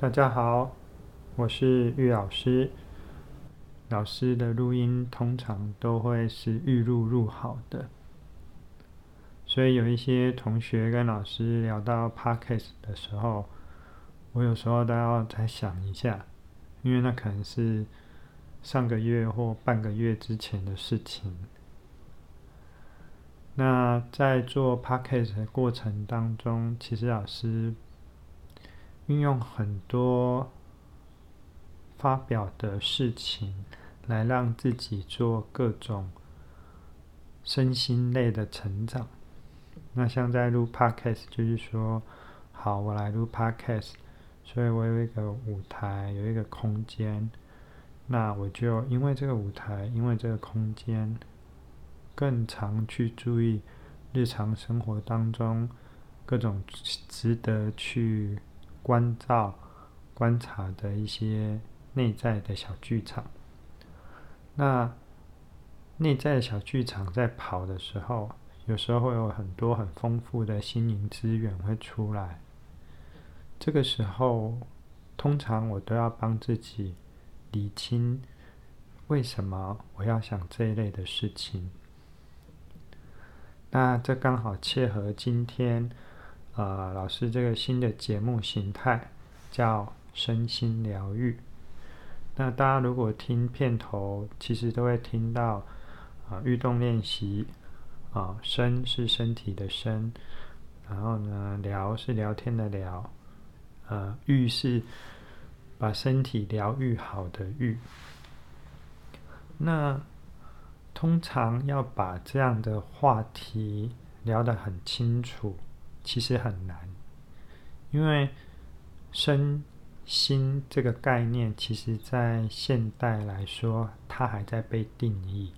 大家好，我是玉老师。老师的录音通常都会是预录录好的，所以有一些同学跟老师聊到 Podcast 的时候，我有时候都要再想一下，因为那可能是上个月或半个月之前的事情。那在做 Podcast 的过程当中，其实老师。运用很多发表的事情来让自己做各种身心类的成长。那像在录 Podcast，就是说，好，我来录 Podcast，所以我有一个舞台，有一个空间。那我就因为这个舞台，因为这个空间，更常去注意日常生活当中各种值得去。关照、观察的一些内在的小剧场。那内在的小剧场在跑的时候，有时候会有很多很丰富的心灵资源会出来。这个时候，通常我都要帮自己理清为什么我要想这一类的事情。那这刚好切合今天。呃，老师，这个新的节目形态叫身心疗愈。那大家如果听片头，其实都会听到啊，运、动练习啊，身是身体的身，然后呢，聊是聊天的聊，呃，愈是把身体疗愈好的愈。那通常要把这样的话题聊得很清楚。其实很难，因为身心这个概念，其实在现代来说，它还在被定义，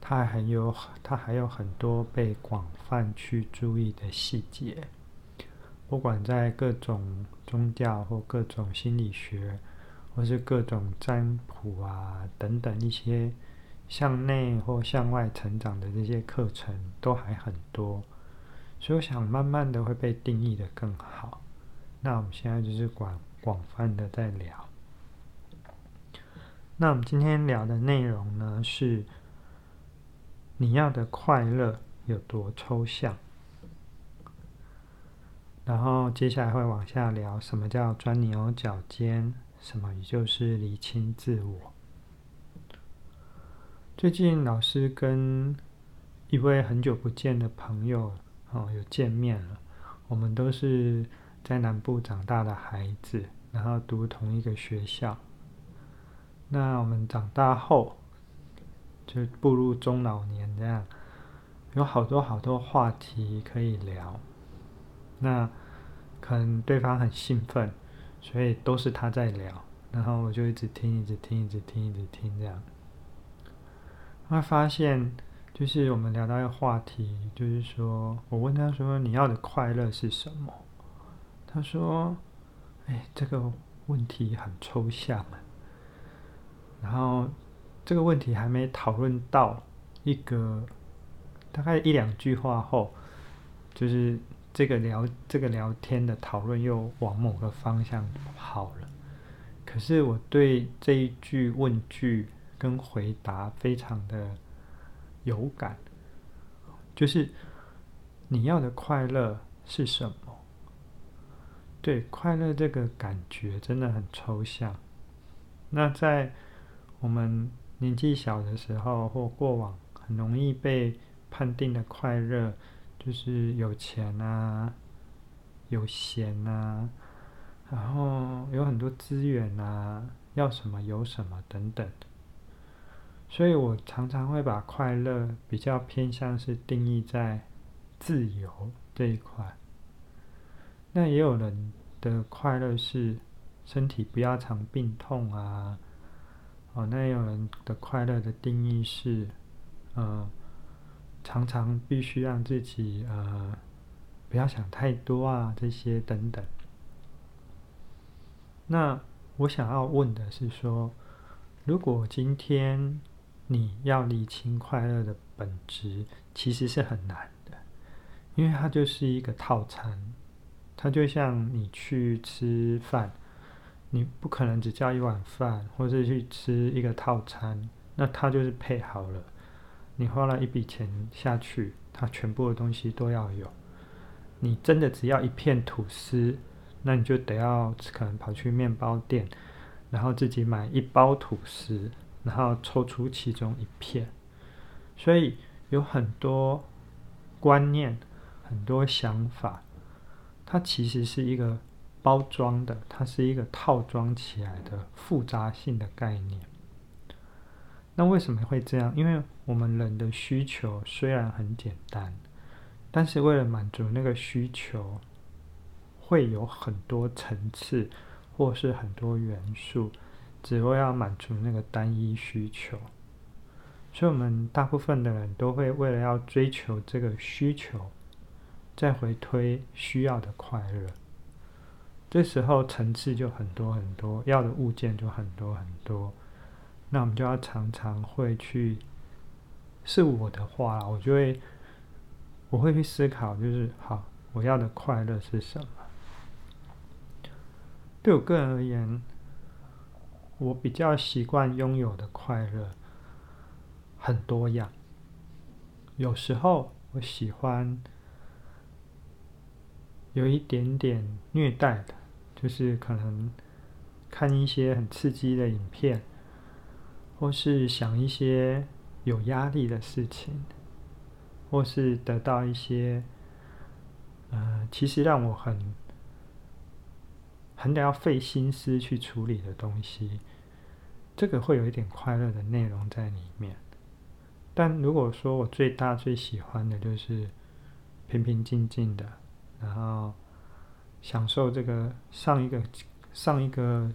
它还有它还有很多被广泛去注意的细节。不管在各种宗教或各种心理学，或是各种占卜啊等等一些向内或向外成长的这些课程，都还很多。所以我想慢慢的会被定义的更好。那我们现在就是广广泛的在聊。那我们今天聊的内容呢，是你要的快乐有多抽象？然后接下来会往下聊什么叫钻牛角尖，什么也就是厘清自我。最近老师跟一位很久不见的朋友。哦，有见面了。我们都是在南部长大的孩子，然后读同一个学校。那我们长大后，就步入中老年，这样有好多好多话题可以聊。那可能对方很兴奋，所以都是他在聊，然后我就一直听，一直听，一直听，一直听，这样。会发现。就是我们聊到一个话题，就是说我问他说：“你要的快乐是什么？”他说：“哎，这个问题很抽象啊。”然后这个问题还没讨论到一个大概一两句话后，就是这个聊这个聊天的讨论又往某个方向跑了。可是我对这一句问句跟回答非常的。有感，就是你要的快乐是什么？对，快乐这个感觉真的很抽象。那在我们年纪小的时候或过往，很容易被判定的快乐，就是有钱啊、有闲啊，然后有很多资源啊，要什么有什么等等。所以我常常会把快乐比较偏向是定义在自由这一块。那也有人的快乐是身体不要常病痛啊。哦，那也有人的快乐的定义是，呃，常常必须让自己呃不要想太多啊，这些等等。那我想要问的是说，如果今天你要理清快乐的本质，其实是很难的，因为它就是一个套餐，它就像你去吃饭，你不可能只叫一碗饭，或是去吃一个套餐，那它就是配好了。你花了一笔钱下去，它全部的东西都要有。你真的只要一片吐司，那你就得要可能跑去面包店，然后自己买一包吐司，然后抽出其中一片。所以有很多观念，很多想法，它其实是一个包装的，它是一个套装起来的复杂性的概念。那为什么会这样？因为我们人的需求虽然很简单。但是为了满足那个需求，会有很多层次，或是很多元素，只为要满足那个单一需求。所以，我们大部分的人都会为了要追求这个需求，再回推需要的快乐。这时候层次就很多很多，要的物件就很多很多。那我们就要常常会去，是我的话，我就会。我会去思考，就是好，我要的快乐是什么？对我个人而言，我比较习惯拥有的快乐很多样。有时候我喜欢有一点点虐待的，就是可能看一些很刺激的影片，或是想一些有压力的事情。或是得到一些，呃，其实让我很很得要费心思去处理的东西，这个会有一点快乐的内容在里面。但如果说我最大最喜欢的就是平平静静的，然后享受这个上一个上一个。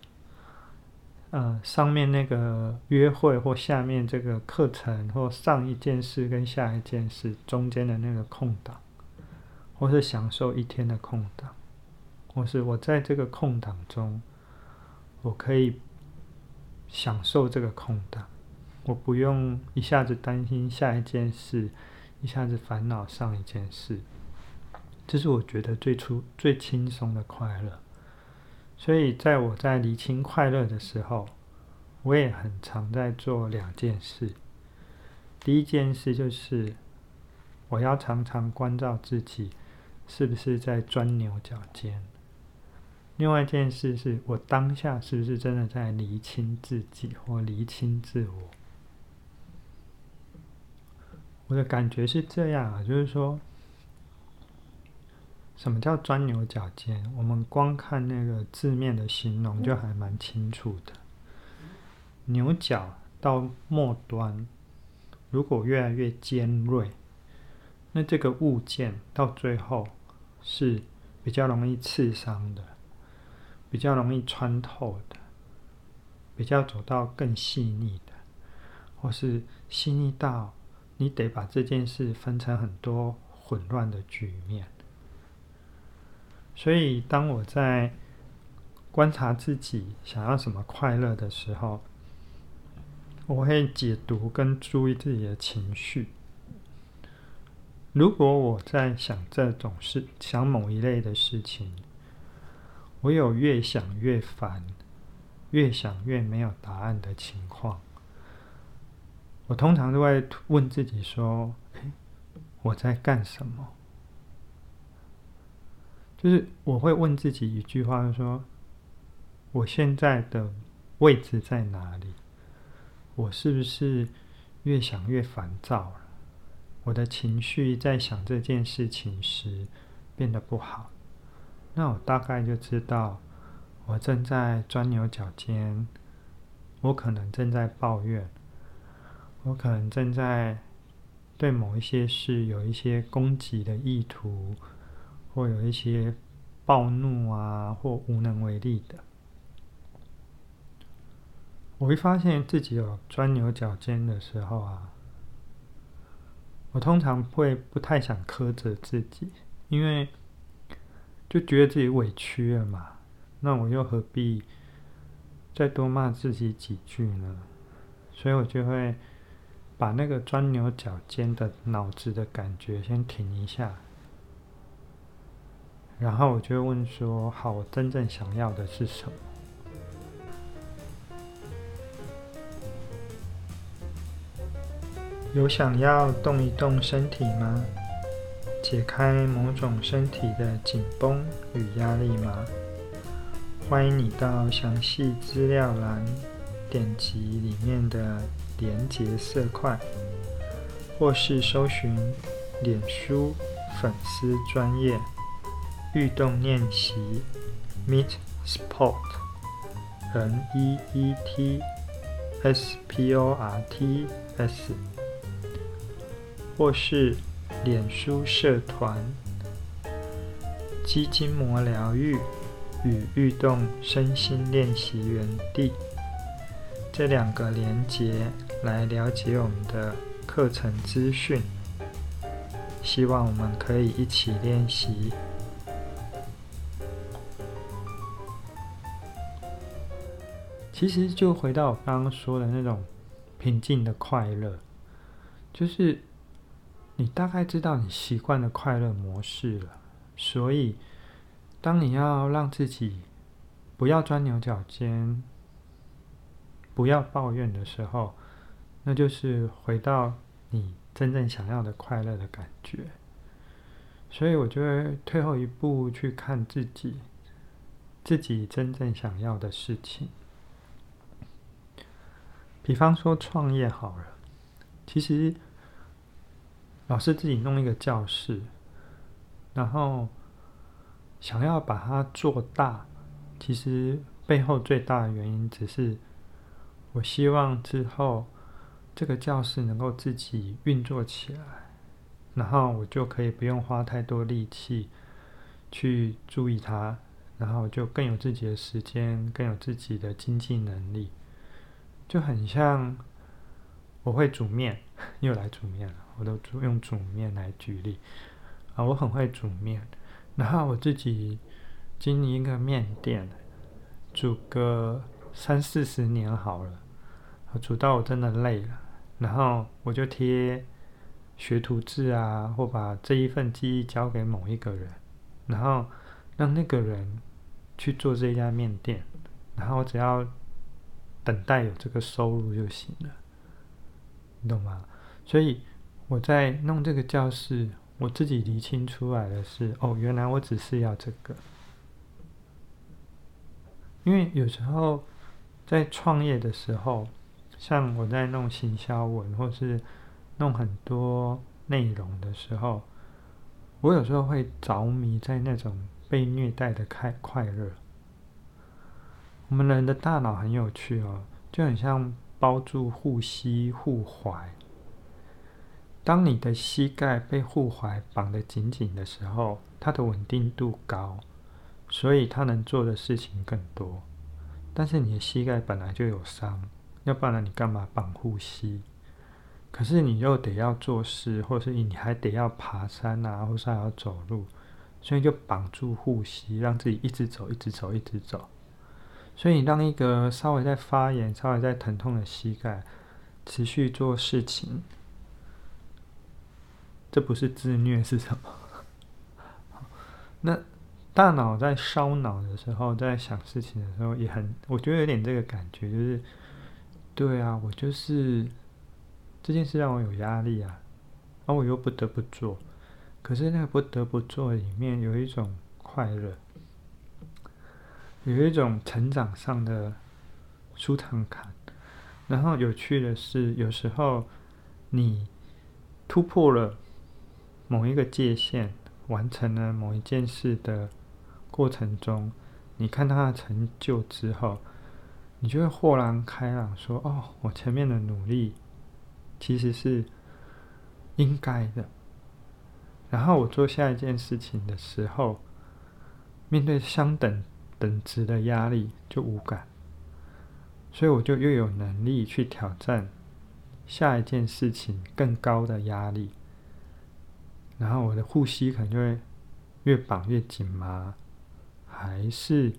呃，上面那个约会或下面这个课程，或上一件事跟下一件事中间的那个空档，或是享受一天的空档，或是我在这个空档中，我可以享受这个空档，我不用一下子担心下一件事，一下子烦恼上一件事，这是我觉得最初最轻松的快乐。所以，在我在厘清快乐的时候，我也很常在做两件事。第一件事就是，我要常常关照自己是不是在钻牛角尖。另外一件事是我当下是不是真的在厘清自己或厘清自我。我的感觉是这样啊，就是说。什么叫钻牛角尖？我们光看那个字面的形容就还蛮清楚的。牛角到末端，如果越来越尖锐，那这个物件到最后是比较容易刺伤的，比较容易穿透的，比较走到更细腻的，或是细腻到你得把这件事分成很多混乱的局面。所以，当我在观察自己想要什么快乐的时候，我会解读跟注意自己的情绪。如果我在想这种事，想某一类的事情，我有越想越烦，越想越没有答案的情况，我通常都会问自己说：“诶，我在干什么？”就是我会问自己一句话，说：我现在的位置在哪里？我是不是越想越烦躁了？我的情绪在想这件事情时变得不好，那我大概就知道我正在钻牛角尖，我可能正在抱怨，我可能正在对某一些事有一些攻击的意图。或有一些暴怒啊，或无能为力的，我会发现自己有钻牛角尖的时候啊，我通常会不太想苛责自己，因为就觉得自己委屈了嘛，那我又何必再多骂自己几句呢？所以我就会把那个钻牛角尖的脑子的感觉先停一下。然后我就会问说：「好，我真正想要的是什么？」有想要动一动身体吗？解开某种身体的紧绷与压力吗？欢迎你到详细资料栏点击里面的连结色块，或是搜寻脸书粉丝专业运动练习 Meet Sport N E E T S P O R T S，或是脸书社团肌筋膜疗愈与运动身心练习园地，这两个连结来了解我们的课程资讯，希望我们可以一起练习。其实就回到我刚刚说的那种平静的快乐，就是你大概知道你习惯的快乐模式了，所以当你要让自己不要钻牛角尖、不要抱怨的时候，那就是回到你真正想要的快乐的感觉。所以我就会退后一步去看自己，自己真正想要的事情。比方说创业好了，其实老师自己弄一个教室，然后想要把它做大，其实背后最大的原因只是我希望之后这个教室能够自己运作起来，然后我就可以不用花太多力气去注意它，然后就更有自己的时间，更有自己的经济能力。就很像我会煮面，又来煮面了。我都煮用煮面来举例啊，我很会煮面。然后我自己经营一个面店，煮个三四十年好了，煮到我真的累了。然后我就贴学徒制啊，或把这一份记忆交给某一个人，然后让那个人去做这家面店，然后只要。等待有这个收入就行了，你懂吗？所以我在弄这个教室，我自己厘清出来的是，哦，原来我只是要这个。因为有时候在创业的时候，像我在弄行销文或是弄很多内容的时候，我有时候会着迷在那种被虐待的快快乐。我们人的大脑很有趣哦，就很像包住护膝护踝。当你的膝盖被护踝绑得紧紧的时候，它的稳定度高，所以它能做的事情更多。但是你的膝盖本来就有伤，要不然你干嘛绑护膝？可是你又得要做事，或是你还得要爬山啊，或是还要走路，所以就绑住护膝，让自己一直走，一直走，一直走。所以，你让一个稍微在发炎、稍微在疼痛的膝盖持续做事情，这不是自虐是什么？那大脑在烧脑的时候，在想事情的时候，也很，我觉得有点这个感觉，就是，对啊，我就是这件事让我有压力啊，而我又不得不做，可是那个不得不做里面有一种快乐。有一种成长上的舒畅感，然后有趣的是，有时候你突破了某一个界限，完成了某一件事的过程中，你看他的成就之后，你就会豁然开朗，说：“哦，我前面的努力其实是应该的。”然后我做下一件事情的时候，面对相等。等值的压力就无感，所以我就又有能力去挑战下一件事情更高的压力，然后我的呼吸可能就会越绑越紧嘛？还是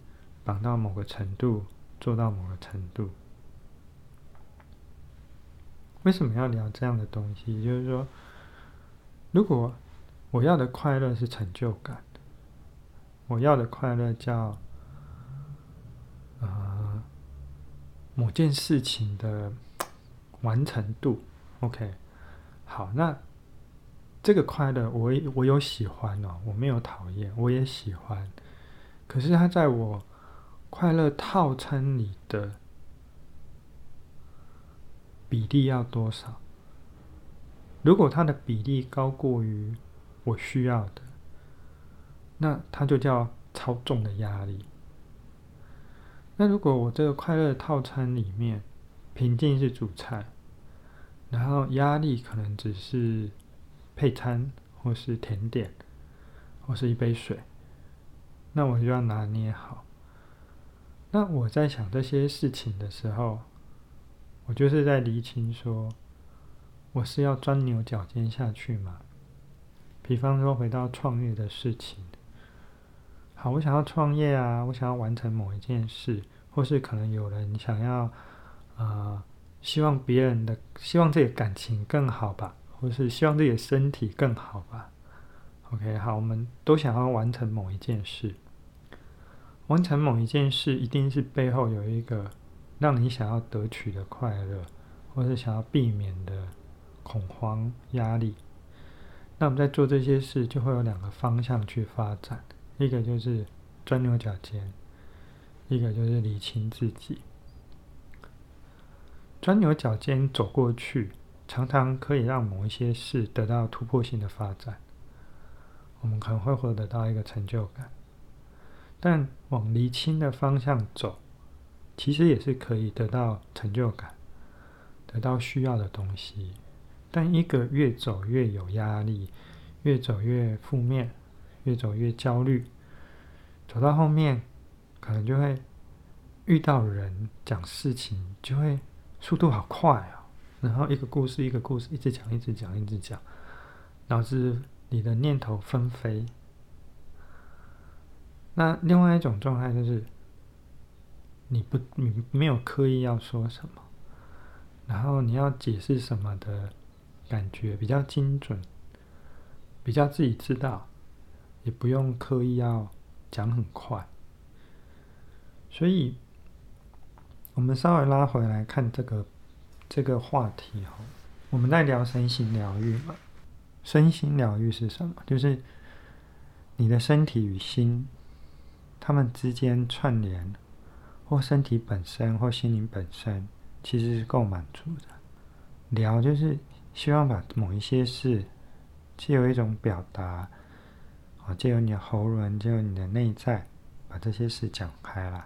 绑到某个程度，做到某个程度？为什么要聊这样的东西？就是说，如果我要的快乐是成就感，我要的快乐叫。呃，某件事情的 完成度，OK，好，那这个快乐，我我有喜欢哦，我没有讨厌，我也喜欢。可是它在我快乐套餐里的比例要多少？如果它的比例高过于我需要的，那它就叫超重的压力。那如果我这个快乐套餐里面，平静是主菜，然后压力可能只是配餐，或是甜点，或是一杯水，那我就要拿捏好。那我在想这些事情的时候，我就是在厘清说，我是要钻牛角尖下去吗？比方说回到创业的事情。好，我想要创业啊，我想要完成某一件事，或是可能有人想要，啊、呃，希望别人的，希望自己的感情更好吧，或是希望自己的身体更好吧。OK，好，我们都想要完成某一件事，完成某一件事，一定是背后有一个让你想要得取的快乐，或是想要避免的恐慌、压力。那我们在做这些事，就会有两个方向去发展。一个就是钻牛角尖，一个就是理清自己。钻牛角尖走过去，常常可以让某一些事得到突破性的发展，我们可能会获得到一个成就感。但往理清的方向走，其实也是可以得到成就感，得到需要的东西。但一个越走越有压力，越走越负面。越走越焦虑，走到后面，可能就会遇到人讲事情，就会速度好快啊！然后一个故事一个故事一直讲，一直讲，一直讲，导致你的念头纷飞。那另外一种状态就是，你不，你没有刻意要说什么，然后你要解释什么的感觉比较精准，比较自己知道。也不用刻意要讲很快，所以，我们稍微拉回来看这个这个话题哈。我们在聊身心疗愈嘛，身心疗愈是什么？就是你的身体与心，他们之间串联，或身体本身或心灵本身，其实是够满足的。疗就是希望把某一些事，借由一种表达。借由你的喉咙，借由你的内在，把这些事讲开来。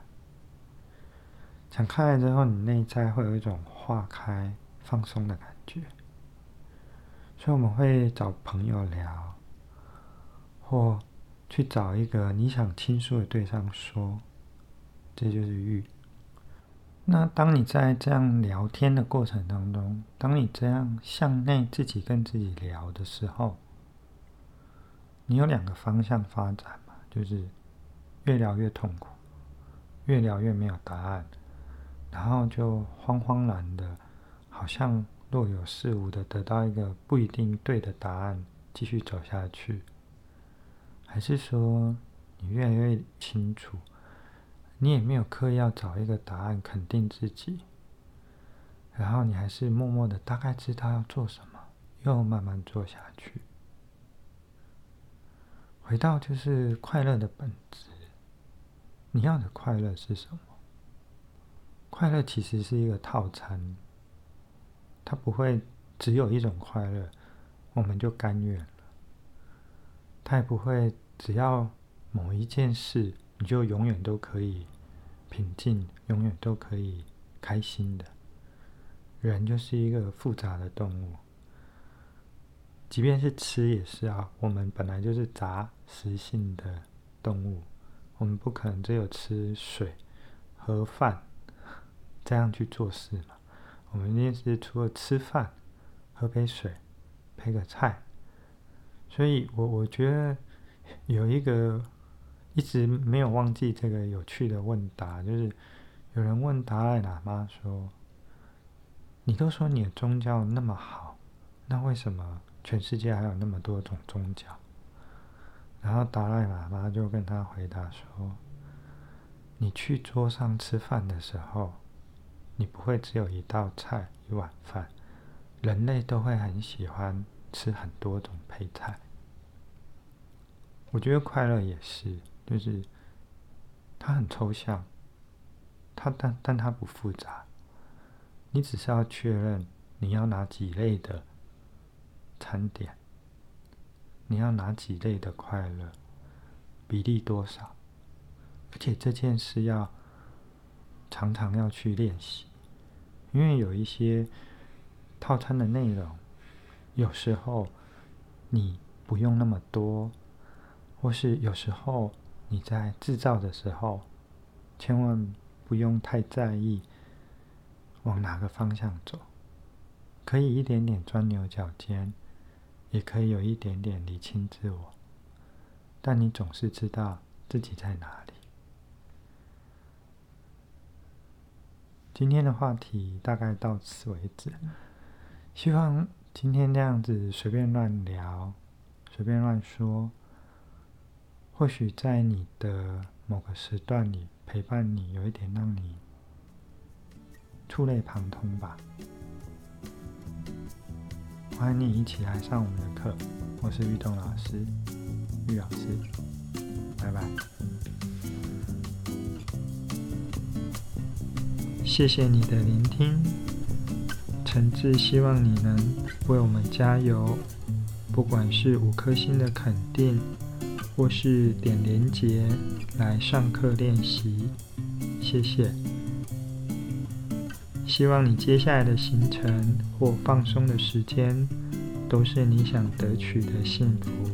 讲开来之后，你内在会有一种化开、放松的感觉。所以我们会找朋友聊，或去找一个你想倾诉的对象说，这就是欲。那当你在这样聊天的过程当中，当你这样向内自己跟自己聊的时候，你有两个方向发展嘛，就是越聊越痛苦，越聊越没有答案，然后就慌慌然的，好像若有似无的得到一个不一定对的答案，继续走下去，还是说你越来越清楚，你也没有刻意要找一个答案肯定自己，然后你还是默默的大概知道要做什么，又慢慢做下去。回到就是快乐的本质，你要的快乐是什么？快乐其实是一个套餐，它不会只有一种快乐，我们就甘愿了。它也不会只要某一件事，你就永远都可以平静，永远都可以开心的。人就是一个复杂的动物。即便是吃也是啊，我们本来就是杂食性的动物，我们不可能只有吃水、喝饭这样去做事嘛。我们一定是除了吃饭、喝杯水、配个菜。所以我我觉得有一个一直没有忘记这个有趣的问答，就是有人问达赖喇嘛说：“你都说你的宗教那么好，那为什么？”全世界还有那么多种宗教，然后达赖喇嘛就跟他回答说：“你去桌上吃饭的时候，你不会只有一道菜、一碗饭，人类都会很喜欢吃很多种配菜。我觉得快乐也是，就是它很抽象，它但但它不复杂，你只是要确认你要哪几类的餐点，你要哪几类的快乐，比例多少，而且这件事要常常要去练习，因为有一些套餐的内容，有时候你不用那么多。或是有时候你在制造的时候，千万不用太在意往哪个方向走，可以一点点钻牛角尖，也可以有一点点理清自我，但你总是知道自己在哪里。今天的话题大概到此为止，希望今天这样子随便乱聊，随便乱说。或许在你的某个时段里陪伴你，有一点让你触类旁通吧。欢迎你一起来上我们的课，我是玉栋老师，玉老师，拜拜。谢谢你的聆听，诚挚希望你能为我们加油，不管是五颗星的肯定。或是点连结来上课练习，谢谢。希望你接下来的行程或放松的时间，都是你想得取的幸福。